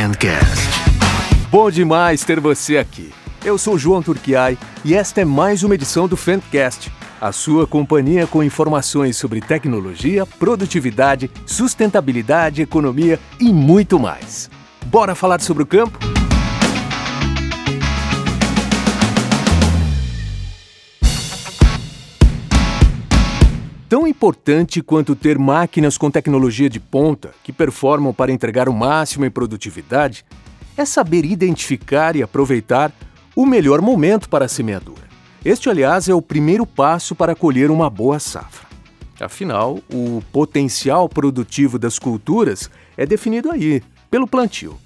Fancast. Bom demais ter você aqui. Eu sou João Turquiai e esta é mais uma edição do Fancast, a sua companhia com informações sobre tecnologia, produtividade, sustentabilidade, economia e muito mais. Bora falar sobre o campo? Importante quanto ter máquinas com tecnologia de ponta que performam para entregar o máximo em produtividade é saber identificar e aproveitar o melhor momento para a semeadura. Este, aliás, é o primeiro passo para colher uma boa safra. Afinal, o potencial produtivo das culturas é definido aí, pelo plantio.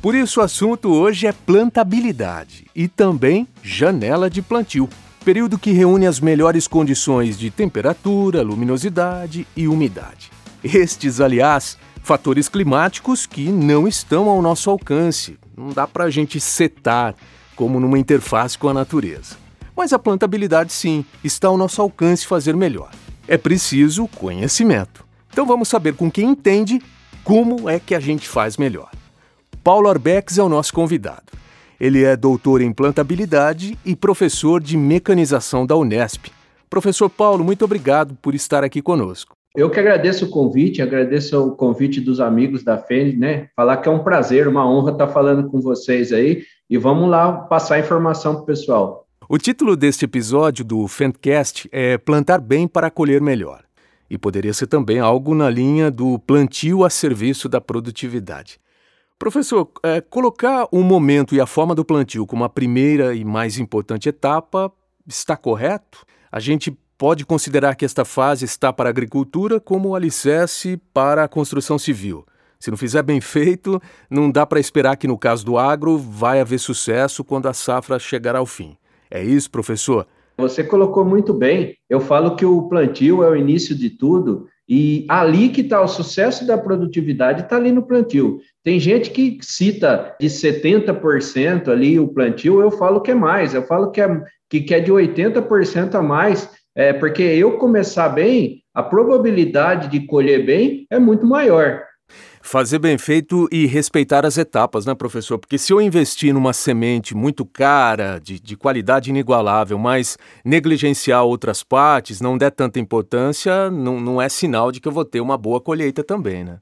Por isso, o assunto hoje é plantabilidade e também janela de plantio período que reúne as melhores condições de temperatura, luminosidade e umidade. Estes, aliás, fatores climáticos que não estão ao nosso alcance. Não dá para a gente setar como numa interface com a natureza. Mas a plantabilidade, sim, está ao nosso alcance fazer melhor. É preciso conhecimento. Então vamos saber com quem entende como é que a gente faz melhor. Paulo Arbex é o nosso convidado. Ele é doutor em plantabilidade e professor de mecanização da Unesp. Professor Paulo, muito obrigado por estar aqui conosco. Eu que agradeço o convite, agradeço o convite dos amigos da FEND, né? Falar que é um prazer, uma honra estar falando com vocês aí e vamos lá passar informação para o pessoal. O título deste episódio do Fendcast é Plantar Bem para Colher Melhor. E poderia ser também algo na linha do plantio a serviço da produtividade. Professor, é, colocar o momento e a forma do plantio como a primeira e mais importante etapa está correto? A gente pode considerar que esta fase está para a agricultura como alicerce para a construção civil. Se não fizer bem feito, não dá para esperar que no caso do agro vai haver sucesso quando a safra chegar ao fim. É isso, professor? Você colocou muito bem. Eu falo que o plantio é o início de tudo e ali que está o sucesso da produtividade, está ali no plantio. Tem gente que cita de 70% ali o plantio, eu falo que é mais, eu falo que é, que, é de 80% a mais, é, porque eu começar bem, a probabilidade de colher bem é muito maior. Fazer bem feito e respeitar as etapas, né, professor? Porque se eu investir numa semente muito cara, de, de qualidade inigualável, mas negligenciar outras partes, não der tanta importância, não, não é sinal de que eu vou ter uma boa colheita também, né?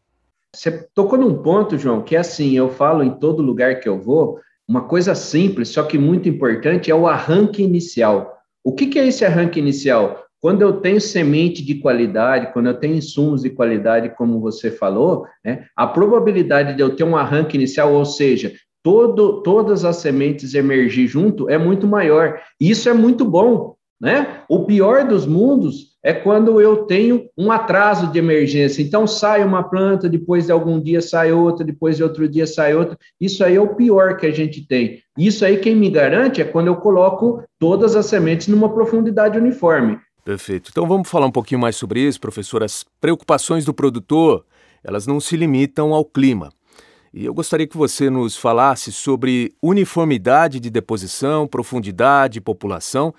Você tocou num ponto, João, que é assim, eu falo em todo lugar que eu vou, uma coisa simples, só que muito importante, é o arranque inicial. O que, que é esse arranque inicial? Quando eu tenho semente de qualidade, quando eu tenho insumos de qualidade, como você falou, né, a probabilidade de eu ter um arranque inicial, ou seja, todo, todas as sementes emergir junto, é muito maior. Isso é muito bom. Né? O pior dos mundos é quando eu tenho um atraso de emergência. Então, sai uma planta, depois de algum dia sai outra, depois de outro dia sai outra. Isso aí é o pior que a gente tem. Isso aí, quem me garante é quando eu coloco todas as sementes numa profundidade uniforme. Perfeito. Então vamos falar um pouquinho mais sobre isso, professor. As preocupações do produtor, elas não se limitam ao clima. E eu gostaria que você nos falasse sobre uniformidade de deposição, profundidade, população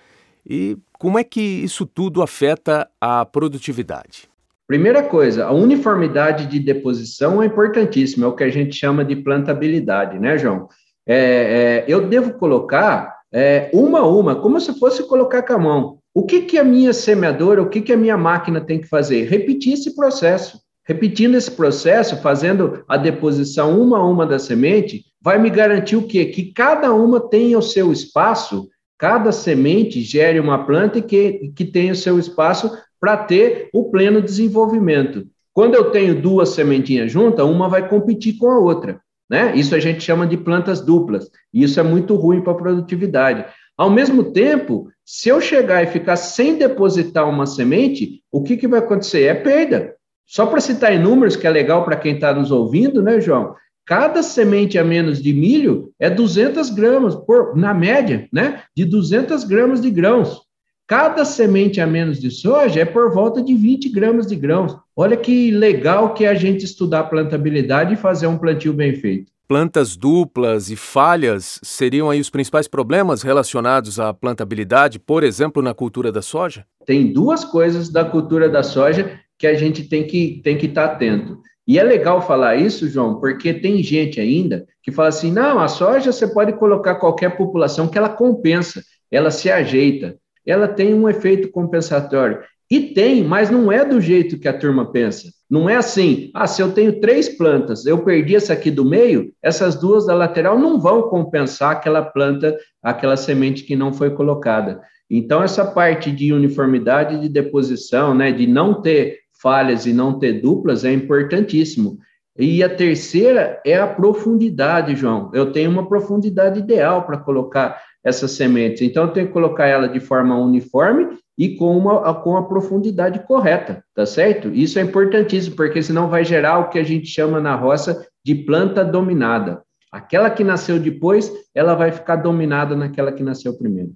e como é que isso tudo afeta a produtividade. Primeira coisa, a uniformidade de deposição é importantíssima, é o que a gente chama de plantabilidade, né, João? É, é, eu devo colocar é, uma a uma, como se fosse colocar com a mão. O que, que a minha semeadora, o que, que a minha máquina tem que fazer? Repetir esse processo. Repetindo esse processo, fazendo a deposição uma a uma da semente, vai me garantir o quê? Que cada uma tenha o seu espaço, cada semente gere uma planta e que, que tenha o seu espaço para ter o pleno desenvolvimento. Quando eu tenho duas sementinhas juntas, uma vai competir com a outra. Né? Isso a gente chama de plantas duplas. E isso é muito ruim para a produtividade. Ao mesmo tempo, se eu chegar e ficar sem depositar uma semente, o que, que vai acontecer? É perda. Só para citar em números, que é legal para quem está nos ouvindo, né, João? Cada semente a menos de milho é 200 gramas, por, na média, né? De 200 gramas de grãos. Cada semente a menos de soja é por volta de 20 gramas de grãos. Olha que legal que é a gente estudar plantabilidade e fazer um plantio bem feito plantas duplas e falhas seriam aí os principais problemas relacionados à plantabilidade, por exemplo, na cultura da soja? Tem duas coisas da cultura da soja que a gente tem que tem que estar tá atento. E é legal falar isso, João, porque tem gente ainda que fala assim: não, a soja você pode colocar qualquer população que ela compensa, ela se ajeita, ela tem um efeito compensatório. E tem, mas não é do jeito que a turma pensa. Não é assim, ah, se eu tenho três plantas, eu perdi essa aqui do meio, essas duas da lateral não vão compensar aquela planta, aquela semente que não foi colocada. Então, essa parte de uniformidade de deposição, né, de não ter falhas e não ter duplas, é importantíssimo. E a terceira é a profundidade, João. Eu tenho uma profundidade ideal para colocar essas sementes. Então, eu tenho que colocar ela de forma uniforme e com, uma, com a profundidade correta, tá certo? Isso é importantíssimo, porque senão vai gerar o que a gente chama na roça de planta dominada. Aquela que nasceu depois, ela vai ficar dominada naquela que nasceu primeiro.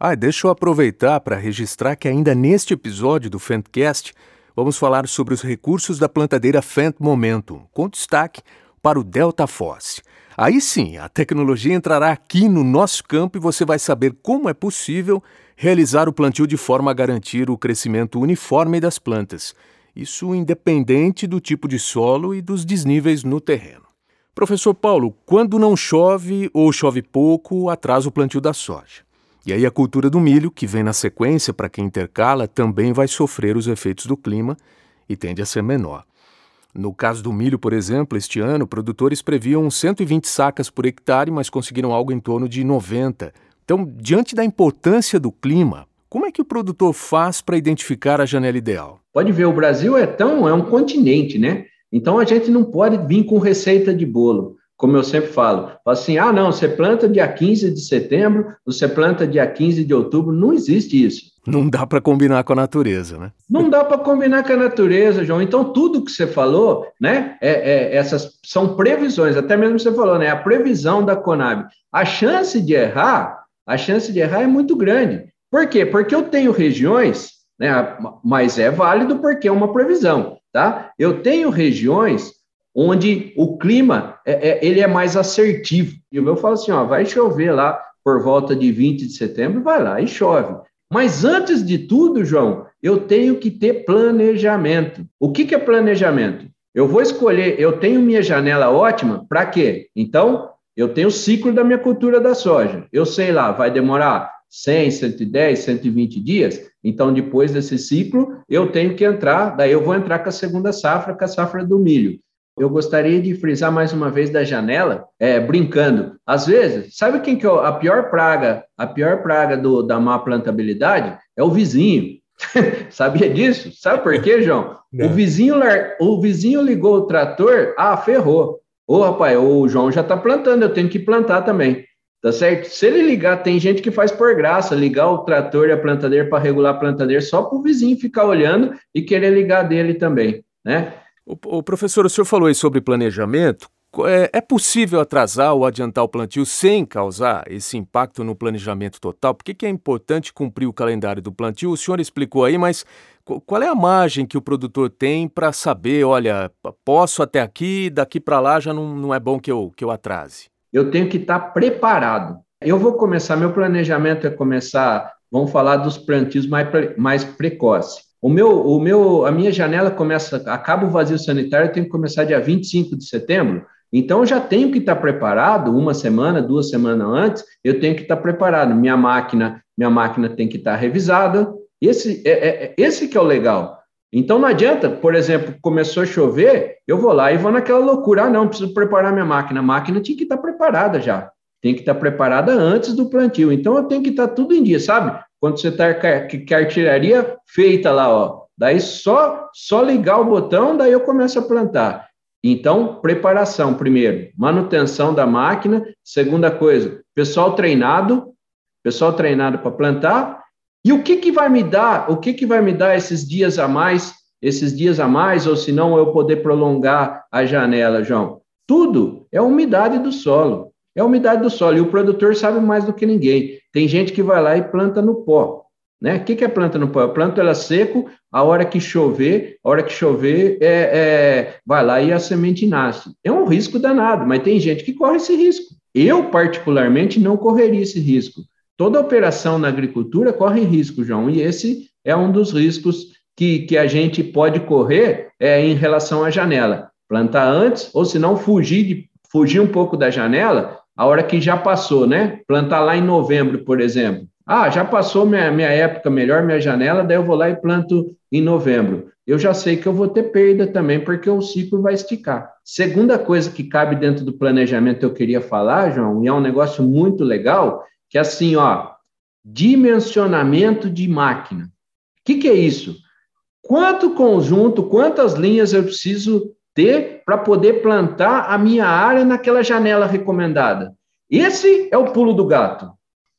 Ah, deixa eu aproveitar para registrar que ainda neste episódio do Fentcast vamos falar sobre os recursos da plantadeira Fent Momentum, com destaque para o Delta Force. Aí sim, a tecnologia entrará aqui no nosso campo e você vai saber como é possível realizar o plantio de forma a garantir o crescimento uniforme das plantas, isso independente do tipo de solo e dos desníveis no terreno. Professor Paulo, quando não chove ou chove pouco, atrasa o plantio da soja. E aí a cultura do milho, que vem na sequência para quem intercala, também vai sofrer os efeitos do clima e tende a ser menor. No caso do milho, por exemplo, este ano, produtores previam 120 sacas por hectare, mas conseguiram algo em torno de 90. Então, diante da importância do clima, como é que o produtor faz para identificar a janela ideal? Pode ver, o Brasil é tão é um continente, né? Então a gente não pode vir com receita de bolo como eu sempre falo, assim, ah, não, você planta dia 15 de setembro, você planta dia 15 de outubro, não existe isso. Não dá para combinar com a natureza, né? Não dá para combinar com a natureza, João. Então, tudo que você falou, né, é, é, essas são previsões, até mesmo você falou, né, a previsão da Conab. A chance de errar, a chance de errar é muito grande. Por quê? Porque eu tenho regiões, né, mas é válido porque é uma previsão, tá? Eu tenho regiões onde o clima é, é, ele é mais assertivo. E eu falo assim, ó, vai chover lá por volta de 20 de setembro, vai lá e chove. Mas antes de tudo, João, eu tenho que ter planejamento. O que, que é planejamento? Eu vou escolher, eu tenho minha janela ótima, para quê? Então, eu tenho o ciclo da minha cultura da soja. Eu sei lá, vai demorar 100, 110, 120 dias. Então, depois desse ciclo, eu tenho que entrar, daí eu vou entrar com a segunda safra, com a safra do milho. Eu gostaria de frisar mais uma vez da janela, é, brincando. Às vezes, sabe quem que é a pior praga? A pior praga do, da má plantabilidade é o vizinho. Sabia disso? Sabe por quê, João? O vizinho, o vizinho ligou o trator, ah, ferrou. Ô, rapaz, o João já está plantando, eu tenho que plantar também. Tá certo? Se ele ligar, tem gente que faz por graça, ligar o trator e a plantadeira para regular a plantadeira só para o vizinho ficar olhando e querer ligar dele também, né? O, o, professor, o senhor falou aí sobre planejamento. É, é, possível atrasar ou adiantar o plantio sem causar esse impacto no planejamento total? Por que, que é importante cumprir o calendário do plantio? O senhor explicou aí, mas qual é a margem que o produtor tem para saber, olha, posso até aqui, daqui para lá já não, não é bom que eu, que eu atrase? Eu tenho que estar tá preparado. Eu vou começar, meu planejamento é começar, vamos falar dos plantios mais, mais precoces. O meu, o meu, a minha janela começa, acaba o vazio sanitário, tem que começar dia 25 de setembro. Então, eu já tenho que estar preparado uma semana, duas semanas antes, eu tenho que estar preparado. Minha máquina, minha máquina tem que estar revisada. Esse é, é, é esse que é o legal. Então, não adianta, por exemplo, começou a chover, eu vou lá e vou naquela loucura. Ah, não, preciso preparar minha máquina. A máquina tinha que estar preparada já. Tem que estar preparada antes do plantio. Então, eu tenho que estar tudo em dia, sabe? quando você está com a artilharia feita lá, ó. Daí só, só ligar o botão, daí eu começo a plantar. Então, preparação primeiro, manutenção da máquina. Segunda coisa, pessoal treinado, pessoal treinado para plantar. E o que, que vai me dar? O que, que vai me dar esses dias a mais? Esses dias a mais, ou se não eu poder prolongar a janela, João? Tudo é a umidade do solo. É a umidade do solo. E o produtor sabe mais do que ninguém. Tem gente que vai lá e planta no pó. Né? O que, é planta no pó? Eu planto ela seco, a hora que chover, a hora que chover, é, é, vai lá e a semente nasce. É um risco danado, mas tem gente que corre esse risco. Eu, particularmente, não correria esse risco. Toda operação na agricultura corre risco, João, e esse é um dos riscos que, que a gente pode correr é, em relação à janela. Plantar antes, ou se não, fugir, fugir um pouco da janela, a hora que já passou, né? Plantar lá em novembro, por exemplo. Ah, já passou minha, minha época melhor, minha janela, daí eu vou lá e planto em novembro. Eu já sei que eu vou ter perda também, porque o ciclo vai esticar. Segunda coisa que cabe dentro do planejamento eu queria falar, João, e é um negócio muito legal, que é assim, ó, dimensionamento de máquina. O que, que é isso? Quanto conjunto, quantas linhas eu preciso ter para poder plantar a minha área naquela janela recomendada? Esse é o pulo do gato.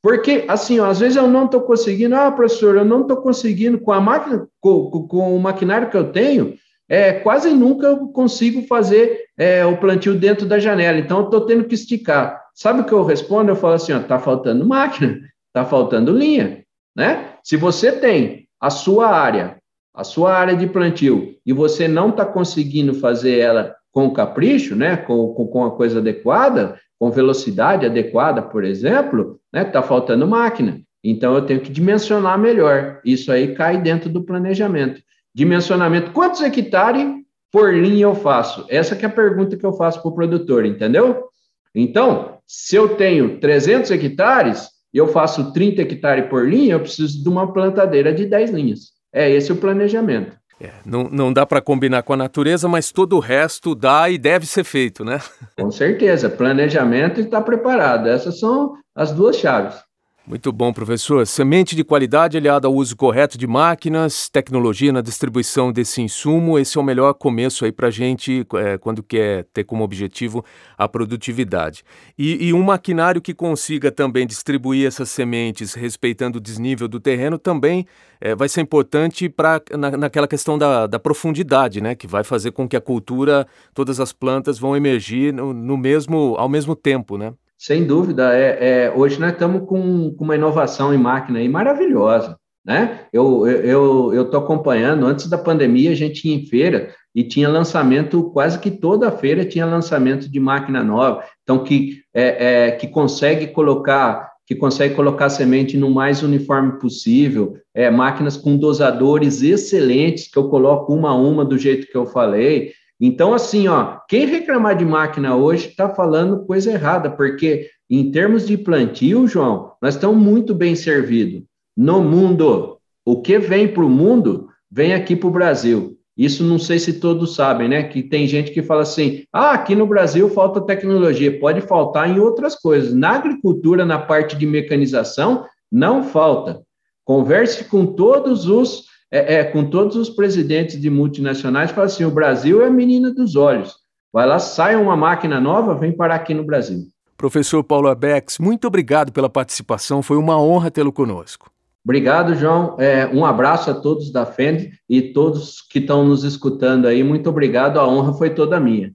Porque, assim, ó, às vezes eu não estou conseguindo, ah, professor, eu não estou conseguindo, com a máquina, com, com, o maquinário que eu tenho, é, quase nunca eu consigo fazer é, o plantio dentro da janela, então eu estou tendo que esticar. Sabe o que eu respondo? Eu falo assim, está faltando máquina, está faltando linha, né? Se você tem a sua área, a sua área de plantio, e você não está conseguindo fazer ela com capricho, né, com, com, com a coisa adequada, com velocidade adequada, por exemplo, né, está faltando máquina. Então, eu tenho que dimensionar melhor. Isso aí cai dentro do planejamento. Dimensionamento, quantos hectares por linha eu faço? Essa é a pergunta que eu faço para o produtor, entendeu? Então, se eu tenho 300 hectares e eu faço 30 hectares por linha, eu preciso de uma plantadeira de 10 linhas. É esse o planejamento. É, não, não dá para combinar com a natureza, mas todo o resto dá e deve ser feito, né? Com certeza, planejamento e estar tá preparado. Essas são as duas chaves. Muito bom, professor. Semente de qualidade aliada ao uso correto de máquinas, tecnologia na distribuição desse insumo, esse é o melhor começo aí para a gente é, quando quer ter como objetivo a produtividade. E, e, um maquinário que consiga também distribuir essas sementes respeitando o desnível do terreno também é, vai ser importante para na, naquela questão da, da, profundidade, né? Que vai fazer com que a cultura, todas as plantas vão emergir no, no mesmo, ao mesmo tempo, né? Sem dúvida, é, é hoje nós estamos com, com, uma inovação em máquina aí maravilhosa, né? Eu eu eu estou acompanhando. Antes da pandemia, a gente ia em feira e tinha lançamento quase que toda feira tinha lançamento de máquina nova. Então que é, é que consegue colocar que consegue colocar semente no mais uniforme possível, é, máquinas com dosadores excelentes, que eu coloco uma a uma do jeito que eu falei, então, assim, ó, quem reclamar de máquina hoje está falando coisa errada, porque em termos de plantio, João, nós estamos muito bem servidos. No mundo, o que vem para o mundo, vem aqui para o Brasil. Isso não sei se todos sabem, né? Que tem gente que fala assim: ah, aqui no Brasil falta tecnologia. Pode faltar em outras coisas. Na agricultura, na parte de mecanização, não falta. Converse com todos os é, é, com todos os presidentes de multinacionais, fala assim: o Brasil é a menina dos olhos. Vai lá, sai uma máquina nova, vem parar aqui no Brasil. Professor Paulo Abex, muito obrigado pela participação, foi uma honra tê-lo conosco. Obrigado, João. É, um abraço a todos da FEND e todos que estão nos escutando aí. Muito obrigado, a honra foi toda minha.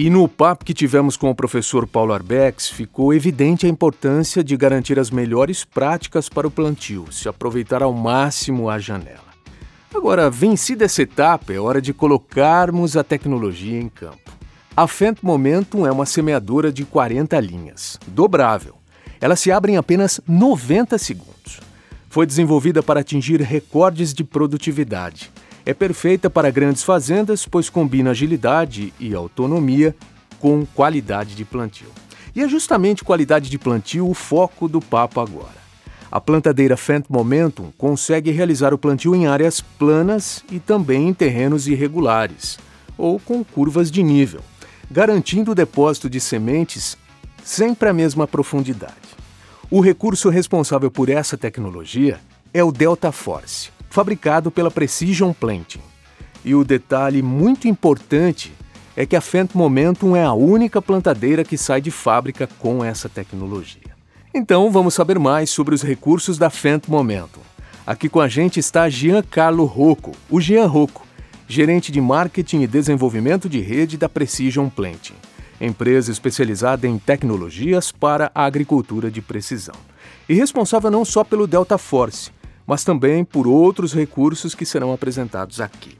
E no papo que tivemos com o professor Paulo Arbex, ficou evidente a importância de garantir as melhores práticas para o plantio, se aproveitar ao máximo a janela. Agora, vencida essa etapa, é hora de colocarmos a tecnologia em campo. A Fent Momentum é uma semeadora de 40 linhas, dobrável. Ela se abre em apenas 90 segundos. Foi desenvolvida para atingir recordes de produtividade é perfeita para grandes fazendas, pois combina agilidade e autonomia com qualidade de plantio. E é justamente qualidade de plantio o foco do papo agora. A plantadeira Fent Momentum consegue realizar o plantio em áreas planas e também em terrenos irregulares, ou com curvas de nível, garantindo o depósito de sementes sempre à mesma profundidade. O recurso responsável por essa tecnologia é o Delta Force, fabricado pela Precision Planting. E o detalhe muito importante é que a Fent Momentum é a única plantadeira que sai de fábrica com essa tecnologia. Então vamos saber mais sobre os recursos da Fent Momentum. Aqui com a gente está Giancarlo Rocco, o Gian Rocco, gerente de marketing e desenvolvimento de rede da Precision Planting, empresa especializada em tecnologias para a agricultura de precisão. E responsável não só pelo Delta Force, mas também por outros recursos que serão apresentados aqui.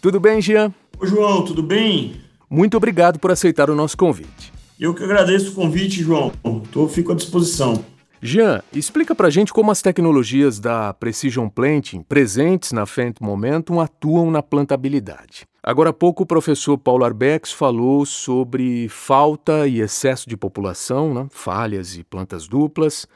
Tudo bem, Jean? Oi, João, tudo bem? Muito obrigado por aceitar o nosso convite. Eu que agradeço o convite, João. Tô, fico à disposição. Jean, explica pra gente como as tecnologias da Precision Planting presentes na Fendt Momentum atuam na plantabilidade. Agora há pouco o professor Paulo Arbex falou sobre falta e excesso de população, né? falhas e plantas duplas,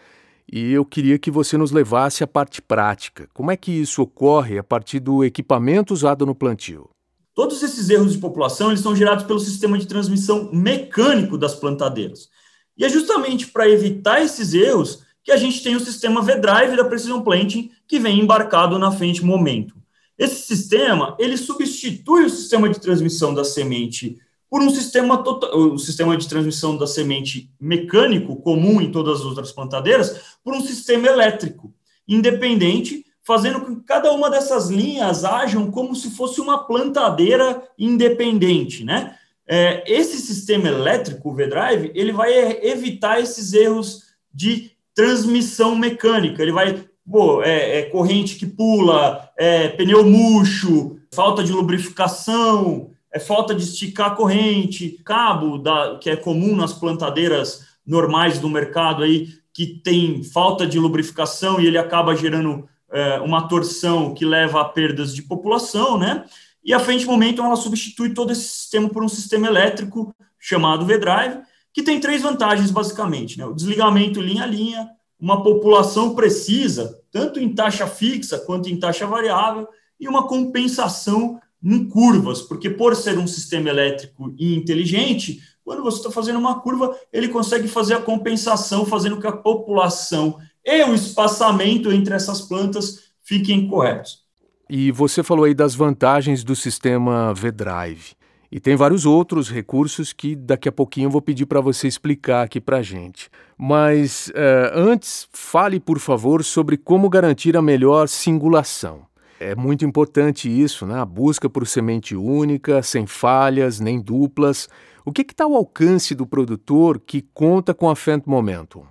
e eu queria que você nos levasse à parte prática. Como é que isso ocorre a partir do equipamento usado no plantio? Todos esses erros de população eles são gerados pelo sistema de transmissão mecânico das plantadeiras. E é justamente para evitar esses erros que a gente tem o sistema V-Drive da Precision Planting que vem embarcado na frente momento. Esse sistema, ele substitui o sistema de transmissão da semente por um sistema total, o sistema de transmissão da semente mecânico comum em todas as outras plantadeiras por um sistema elétrico independente, fazendo com que cada uma dessas linhas ajam como se fosse uma plantadeira independente, né? É, esse sistema elétrico, o V-Drive, ele vai evitar esses erros de transmissão mecânica. Ele vai, pô, é, é corrente que pula, é, pneu murcho, falta de lubrificação, é falta de esticar corrente, cabo da, que é comum nas plantadeiras normais do mercado aí, que tem falta de lubrificação e ele acaba gerando é, uma torção que leva a perdas de população, né? E a frente momento ela substitui todo esse sistema por um sistema elétrico chamado V-Drive, que tem três vantagens basicamente, né? O desligamento linha a linha, uma população precisa, tanto em taxa fixa quanto em taxa variável, e uma compensação em curvas, porque por ser um sistema elétrico e inteligente, quando você está fazendo uma curva, ele consegue fazer a compensação, fazendo que a população e o espaçamento entre essas plantas fiquem corretos. E você falou aí das vantagens do sistema V-Drive. E tem vários outros recursos que daqui a pouquinho eu vou pedir para você explicar aqui para gente. Mas uh, antes, fale por favor sobre como garantir a melhor singulação. É muito importante isso, né? A busca por semente única, sem falhas nem duplas. O que está ao alcance do produtor que conta com a Fendt Momentum?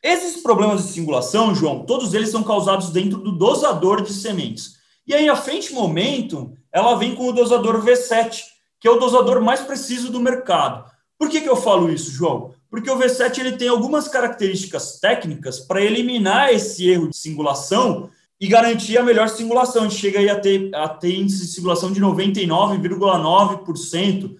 Esses problemas de singulação, João, todos eles são causados dentro do dosador de sementes. E aí, a frente momento, ela vem com o dosador V7, que é o dosador mais preciso do mercado. Por que, que eu falo isso, João? Porque o V7 ele tem algumas características técnicas para eliminar esse erro de singulação e garantir a melhor singulação. A gente chega aí a ter, a ter índice de singulação de 99,9%. O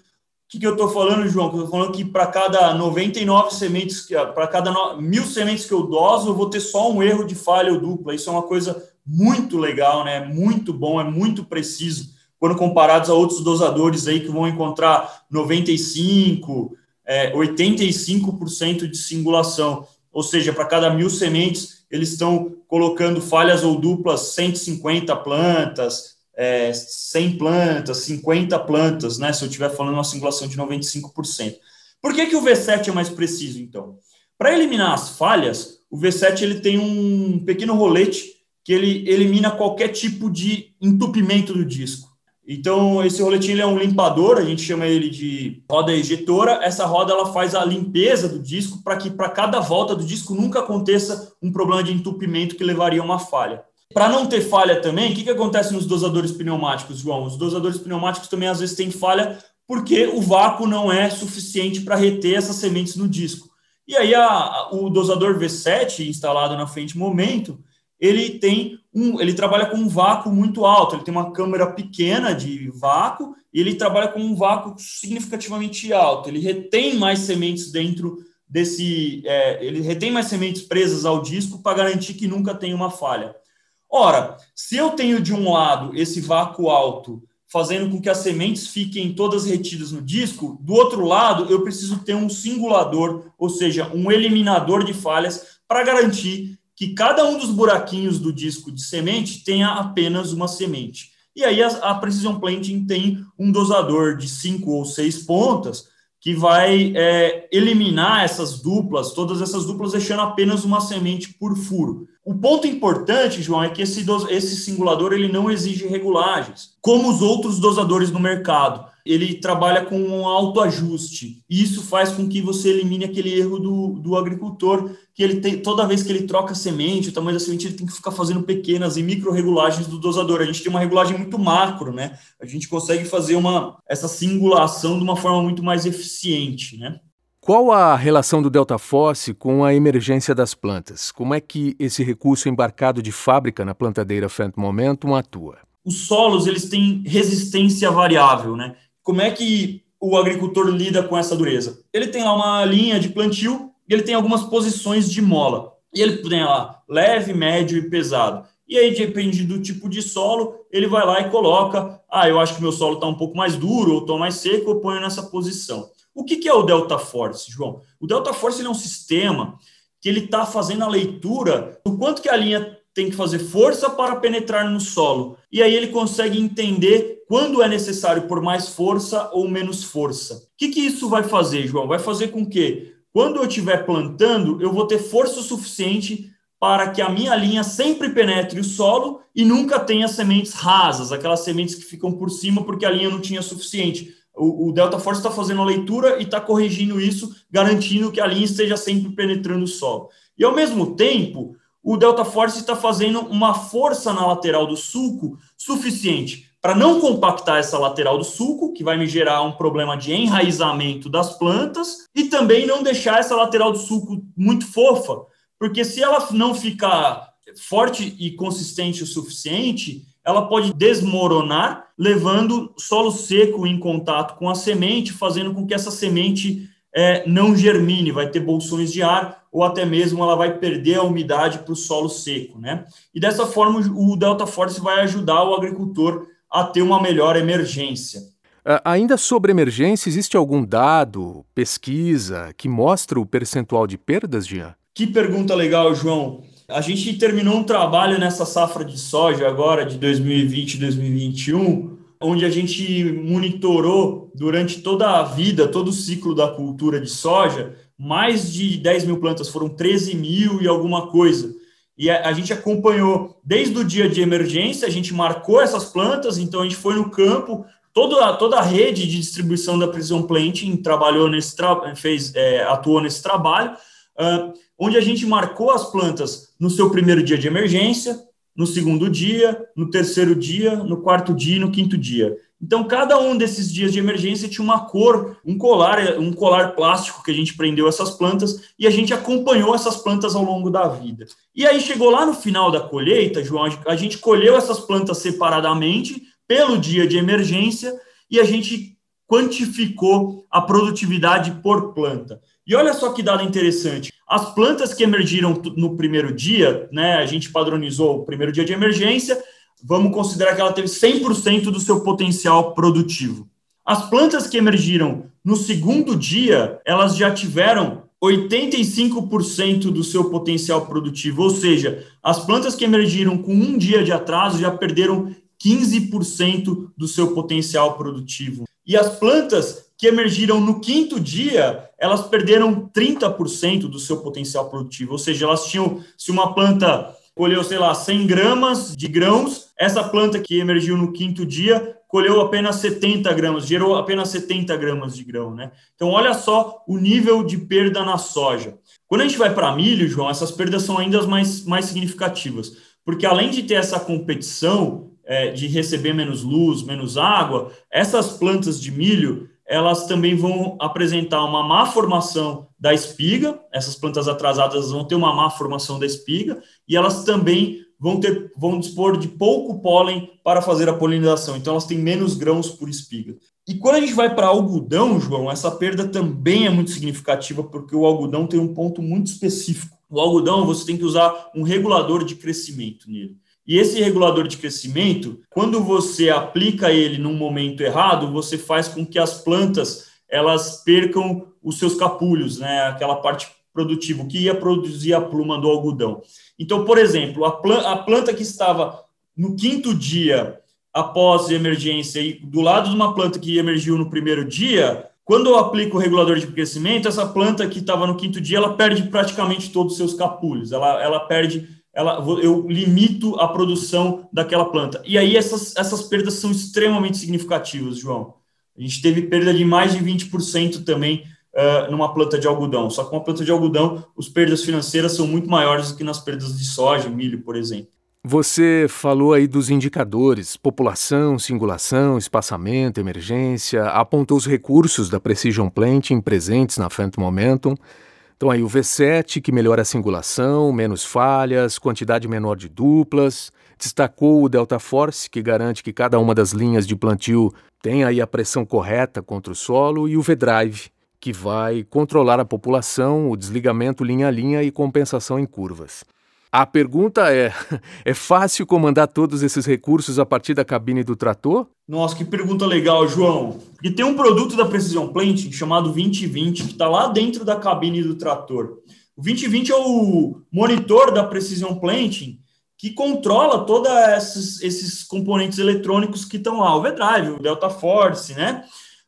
que, que eu estou falando, João? Eu estou falando que para cada 99 sementes, para cada mil sementes que eu doso, eu vou ter só um erro de falha ou dupla. Isso é uma coisa muito legal, né? Muito bom, é muito preciso quando comparados a outros dosadores aí que vão encontrar 95, é, 85% de singulação. Ou seja, para cada mil sementes, eles estão colocando falhas ou duplas 150 plantas, é, 100 plantas, 50 plantas, né? Se eu estiver falando uma singulação de 95%. Por que, que o V7 é mais preciso, então? Para eliminar as falhas, o V7 ele tem um pequeno rolete que ele elimina qualquer tipo de entupimento do disco. Então, esse roletinho é um limpador, a gente chama ele de roda ejetora. Essa roda ela faz a limpeza do disco para que para cada volta do disco nunca aconteça um problema de entupimento que levaria a uma falha. Para não ter falha também, o que, que acontece nos dosadores pneumáticos, João? Os dosadores pneumáticos também às vezes têm falha porque o vácuo não é suficiente para reter essas sementes no disco. E aí a, o dosador V7 instalado na frente momento, ele tem um, ele trabalha com um vácuo muito alto, ele tem uma câmera pequena de vácuo e ele trabalha com um vácuo significativamente alto. Ele retém mais sementes dentro desse, é, ele retém mais sementes presas ao disco para garantir que nunca tem uma falha. Ora, se eu tenho de um lado esse vácuo alto fazendo com que as sementes fiquem todas retidas no disco, do outro lado eu preciso ter um singulador, ou seja, um eliminador de falhas para garantir que cada um dos buraquinhos do disco de semente tenha apenas uma semente. E aí a, a Precision Planting tem um dosador de cinco ou seis pontas que vai é, eliminar essas duplas, todas essas duplas, deixando apenas uma semente por furo. O ponto importante, João, é que esse, esse singulador ele não exige regulagens, como os outros dosadores no mercado ele trabalha com um autoajuste. E isso faz com que você elimine aquele erro do, do agricultor, que ele tem, toda vez que ele troca semente, o tamanho da semente, ele tem que ficar fazendo pequenas e micro regulagens do dosador. A gente tem uma regulagem muito macro, né? A gente consegue fazer uma, essa singulação de uma forma muito mais eficiente, né? Qual a relação do Delta Force com a emergência das plantas? Como é que esse recurso embarcado de fábrica na plantadeira Phantom Momentum atua? Os solos eles têm resistência variável, né? Como é que o agricultor lida com essa dureza? Ele tem lá uma linha de plantio e ele tem algumas posições de mola. E ele tem lá leve, médio e pesado. E aí, depende do tipo de solo, ele vai lá e coloca: ah, eu acho que meu solo está um pouco mais duro ou estou mais seco, eu ponho nessa posição. O que, que é o Delta Force, João? O Delta Force é um sistema que ele está fazendo a leitura do quanto que a linha tem que fazer força para penetrar no solo. E aí ele consegue entender quando é necessário por mais força ou menos força. O que, que isso vai fazer, João? Vai fazer com que, quando eu estiver plantando, eu vou ter força suficiente para que a minha linha sempre penetre o solo e nunca tenha sementes rasas, aquelas sementes que ficam por cima porque a linha não tinha suficiente o, o Delta Force está fazendo a leitura e está corrigindo isso, garantindo que a linha esteja sempre penetrando o solo. E ao mesmo tempo, o Delta Force está fazendo uma força na lateral do sulco suficiente para não compactar essa lateral do sulco, que vai me gerar um problema de enraizamento das plantas, e também não deixar essa lateral do sulco muito fofa, porque se ela não ficar forte e consistente o suficiente, ela pode desmoronar, levando solo seco em contato com a semente, fazendo com que essa semente é, não germine, vai ter bolsões de ar, ou até mesmo ela vai perder a umidade para o solo seco, né? E dessa forma, o Delta Force vai ajudar o agricultor a ter uma melhor emergência. Uh, ainda sobre emergência, existe algum dado, pesquisa, que mostra o percentual de perdas, Jean? Que pergunta legal, João. A gente terminou um trabalho nessa safra de soja agora, de 2020 e 2021, onde a gente monitorou durante toda a vida, todo o ciclo da cultura de soja, mais de 10 mil plantas, foram 13 mil e alguma coisa. E a, gente acompanhou desde o dia de emergência, a gente marcou essas plantas, então a gente foi no campo, toda, toda a rede de distribuição da Precision Planting trabalhou nesse fez, é, atuou nesse trabalho. Uh, onde a gente marcou as plantas no seu primeiro dia de emergência, no segundo dia, no terceiro dia, no quarto dia e no quinto dia. Então, cada um desses dias de emergência tinha uma cor, um colar, um colar plástico que a gente prendeu essas plantas e a gente acompanhou essas plantas ao longo da vida. E aí chegou lá no final da colheita, João, a gente colheu essas plantas separadamente pelo dia de emergência e a gente quantificou a produtividade por planta. E olha só que dado interessante. As plantas que emergiram no primeiro dia, né, a gente padronizou o primeiro dia de emergência, vamos considerar que ela teve 100% do seu potencial produtivo. As plantas que emergiram no segundo dia, elas já tiveram 85% do seu potencial produtivo, ou seja, as plantas que emergiram com um dia de atraso já perderam 15% do seu potencial produtivo. E as plantas que emergiram no quinto dia, elas perderam 30% do seu potencial produtivo. Ou seja, elas tinham, se uma planta colheu, sei lá, 100 gramas de grãos, essa planta que emergiu no quinto dia colheu apenas 70 gramas, gerou apenas 70 gramas de grão, né? Então, olha só o nível de perda na soja. Quando a gente vai para milho, João, essas perdas são ainda mais, mais significativas, porque além de ter essa competição é, de receber menos luz, menos água, essas plantas de milho elas também vão apresentar uma má formação da espiga, essas plantas atrasadas vão ter uma má formação da espiga, e elas também vão, ter, vão dispor de pouco pólen para fazer a polinização, então elas têm menos grãos por espiga. E quando a gente vai para algodão, João, essa perda também é muito significativa, porque o algodão tem um ponto muito específico. O algodão, você tem que usar um regulador de crescimento nele. E esse regulador de crescimento, quando você aplica ele num momento errado, você faz com que as plantas elas percam os seus capulhos, né? Aquela parte produtiva que ia produzir a pluma do algodão. Então, por exemplo, a, a planta que estava no quinto dia após emergência e do lado de uma planta que emergiu no primeiro dia, quando eu aplico o regulador de crescimento, essa planta que estava no quinto dia, ela perde praticamente todos os seus capulhos, ela, ela perde ela, eu limito a produção daquela planta. E aí essas, essas perdas são extremamente significativas, João. A gente teve perda de mais de 20% também uh, numa planta de algodão. Só que uma planta de algodão, as perdas financeiras são muito maiores do que nas perdas de soja, milho, por exemplo. Você falou aí dos indicadores, população, singulação, espaçamento, emergência, apontou os recursos da Precision Planting presentes na Phantom Momentum. Então aí o V7, que melhora a singulação, menos falhas, quantidade menor de duplas. Destacou o Delta Force, que garante que cada uma das linhas de plantio tenha aí a pressão correta contra o solo. E o V-Drive, que vai controlar a população, o desligamento linha a linha e compensação em curvas. A pergunta é: é fácil comandar todos esses recursos a partir da cabine do trator? Nossa, que pergunta legal, João. E tem um produto da Precision Planting chamado 2020 que está lá dentro da cabine do trator. O 2020 é o monitor da Precision Planting que controla todos esses, esses componentes eletrônicos que estão lá. O V-Drive, o Delta Force, né?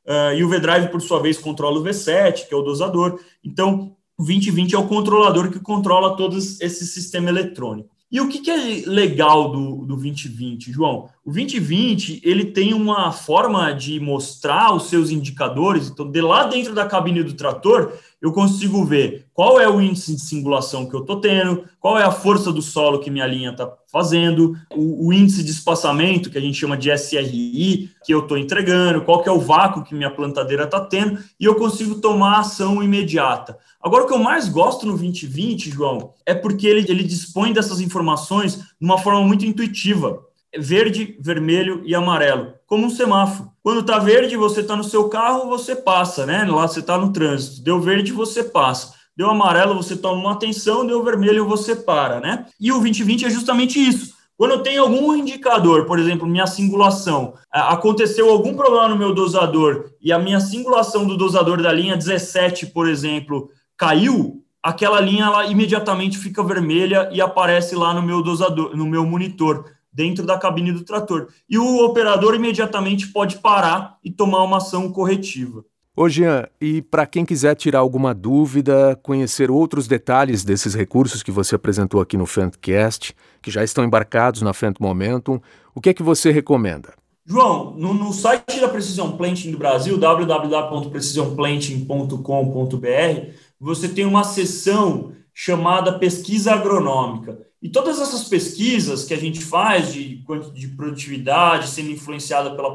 Uh, e o V-Drive, por sua vez, controla o V7, que é o dosador. Então, o 2020 é o controlador que controla todo esse sistema eletrônico. E o que, que, é legal do, do 2020, João? O 2020 ele tem uma forma de mostrar os seus indicadores. Então, de lá dentro da cabine do trator, eu consigo ver qual é o índice de singulação que eu estou tendo, qual é a força do solo que minha linha está fazendo, o, o, índice de espaçamento, que a gente chama de SRI, que eu estou entregando, qual que é o vácuo que minha plantadeira está tendo, e eu consigo tomar ação imediata. Agora, o que eu mais gosto no 2020, João, é porque ele, ele dispõe dessas informações de uma forma muito intuitiva. Verde, vermelho e amarelo, como um semáforo. Quando está verde, você está no seu carro, você passa, né? Lá você está no trânsito. Deu verde, você passa. Deu amarelo, você toma uma atenção. Deu vermelho, você para, né? E o 2020 é justamente isso. Quando eu tenho algum indicador, por exemplo, minha singulação, aconteceu algum problema no meu dosador e a minha singulação do dosador da linha 17, por exemplo, caiu, aquela linha ela imediatamente fica vermelha e aparece lá no meu dosador, no meu monitor, dentro da cabine do trator. E o operador imediatamente pode parar e tomar uma ação corretiva. Ô Jean, e para quem quiser tirar alguma dúvida, conhecer outros detalhes desses recursos que você apresentou aqui no Fantcast, que já estão embarcados na Fant Momentum, o que é que você recomenda? João, no, no site da Precision Planting do Brasil, www.precisionplanting.com.br, você tem uma seção chamada pesquisa agronômica. E todas essas pesquisas que a gente faz de, de produtividade, sendo influenciada pela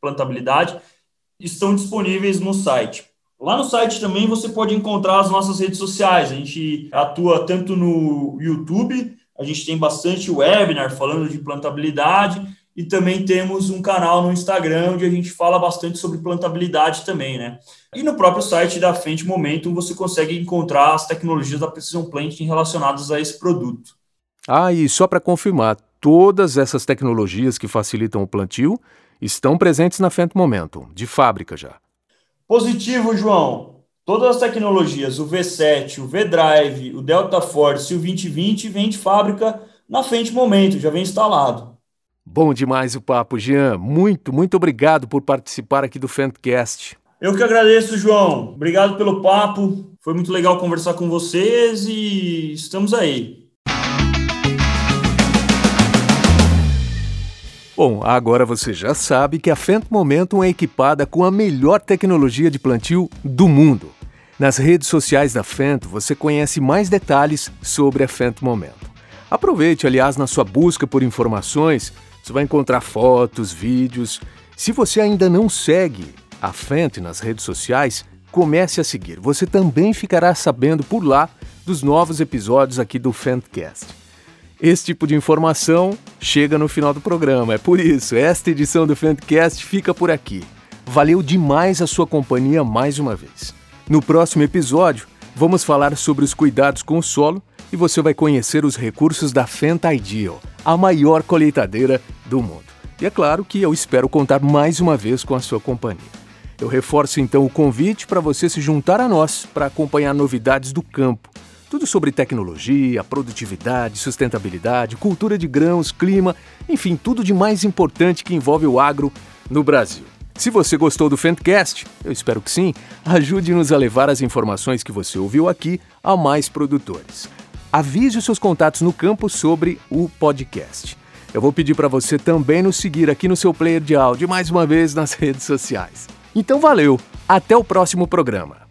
plantabilidade, estão disponíveis no site. Lá no site também você pode encontrar as nossas redes sociais. A gente atua tanto no YouTube, a gente tem bastante webinar falando de plantabilidade e também temos um canal no Instagram onde a gente fala bastante sobre plantabilidade também, né? E no próprio site da Frente Momentum você consegue encontrar as tecnologias da Precision Planting relacionadas a esse produto. Ah, e só para confirmar, todas essas tecnologias que facilitam o plantio estão presentes na Fendt Momentum, de fábrica já. Positivo, João. Todas as tecnologias, o V7, o V-Drive, o Delta Force e o 2020 vêm de fábrica na Fendt Momentum, já vem instalado. Bom demais o papo, Jean. Muito, muito obrigado por participar aqui do Fantcast. Eu que agradeço, João. Obrigado pelo papo. Foi muito legal conversar com vocês e estamos aí. Bom, agora você já sabe que a Fent Momentum é equipada com a melhor tecnologia de plantio do mundo. Nas redes sociais da Fent você conhece mais detalhes sobre a Fent Momentum. Aproveite, aliás, na sua busca por informações você vai encontrar fotos, vídeos. Se você ainda não segue a Fenty nas redes sociais, comece a seguir. Você também ficará sabendo por lá dos novos episódios aqui do Fentcast. Esse tipo de informação chega no final do programa. É por isso, esta edição do Fentcast fica por aqui. Valeu demais a sua companhia mais uma vez. No próximo episódio, vamos falar sobre os cuidados com o solo e você vai conhecer os recursos da Fenta Ideal, a maior colheitadeira do mundo. E é claro que eu espero contar mais uma vez com a sua companhia. Eu reforço então o convite para você se juntar a nós para acompanhar novidades do campo. Tudo sobre tecnologia, produtividade, sustentabilidade, cultura de grãos, clima, enfim, tudo de mais importante que envolve o agro no Brasil. Se você gostou do Fentcast, eu espero que sim, ajude-nos a levar as informações que você ouviu aqui a mais produtores avise os seus contatos no campo sobre o podcast. Eu vou pedir para você também nos seguir aqui no seu player de áudio mais uma vez nas redes sociais. Então valeu, até o próximo programa.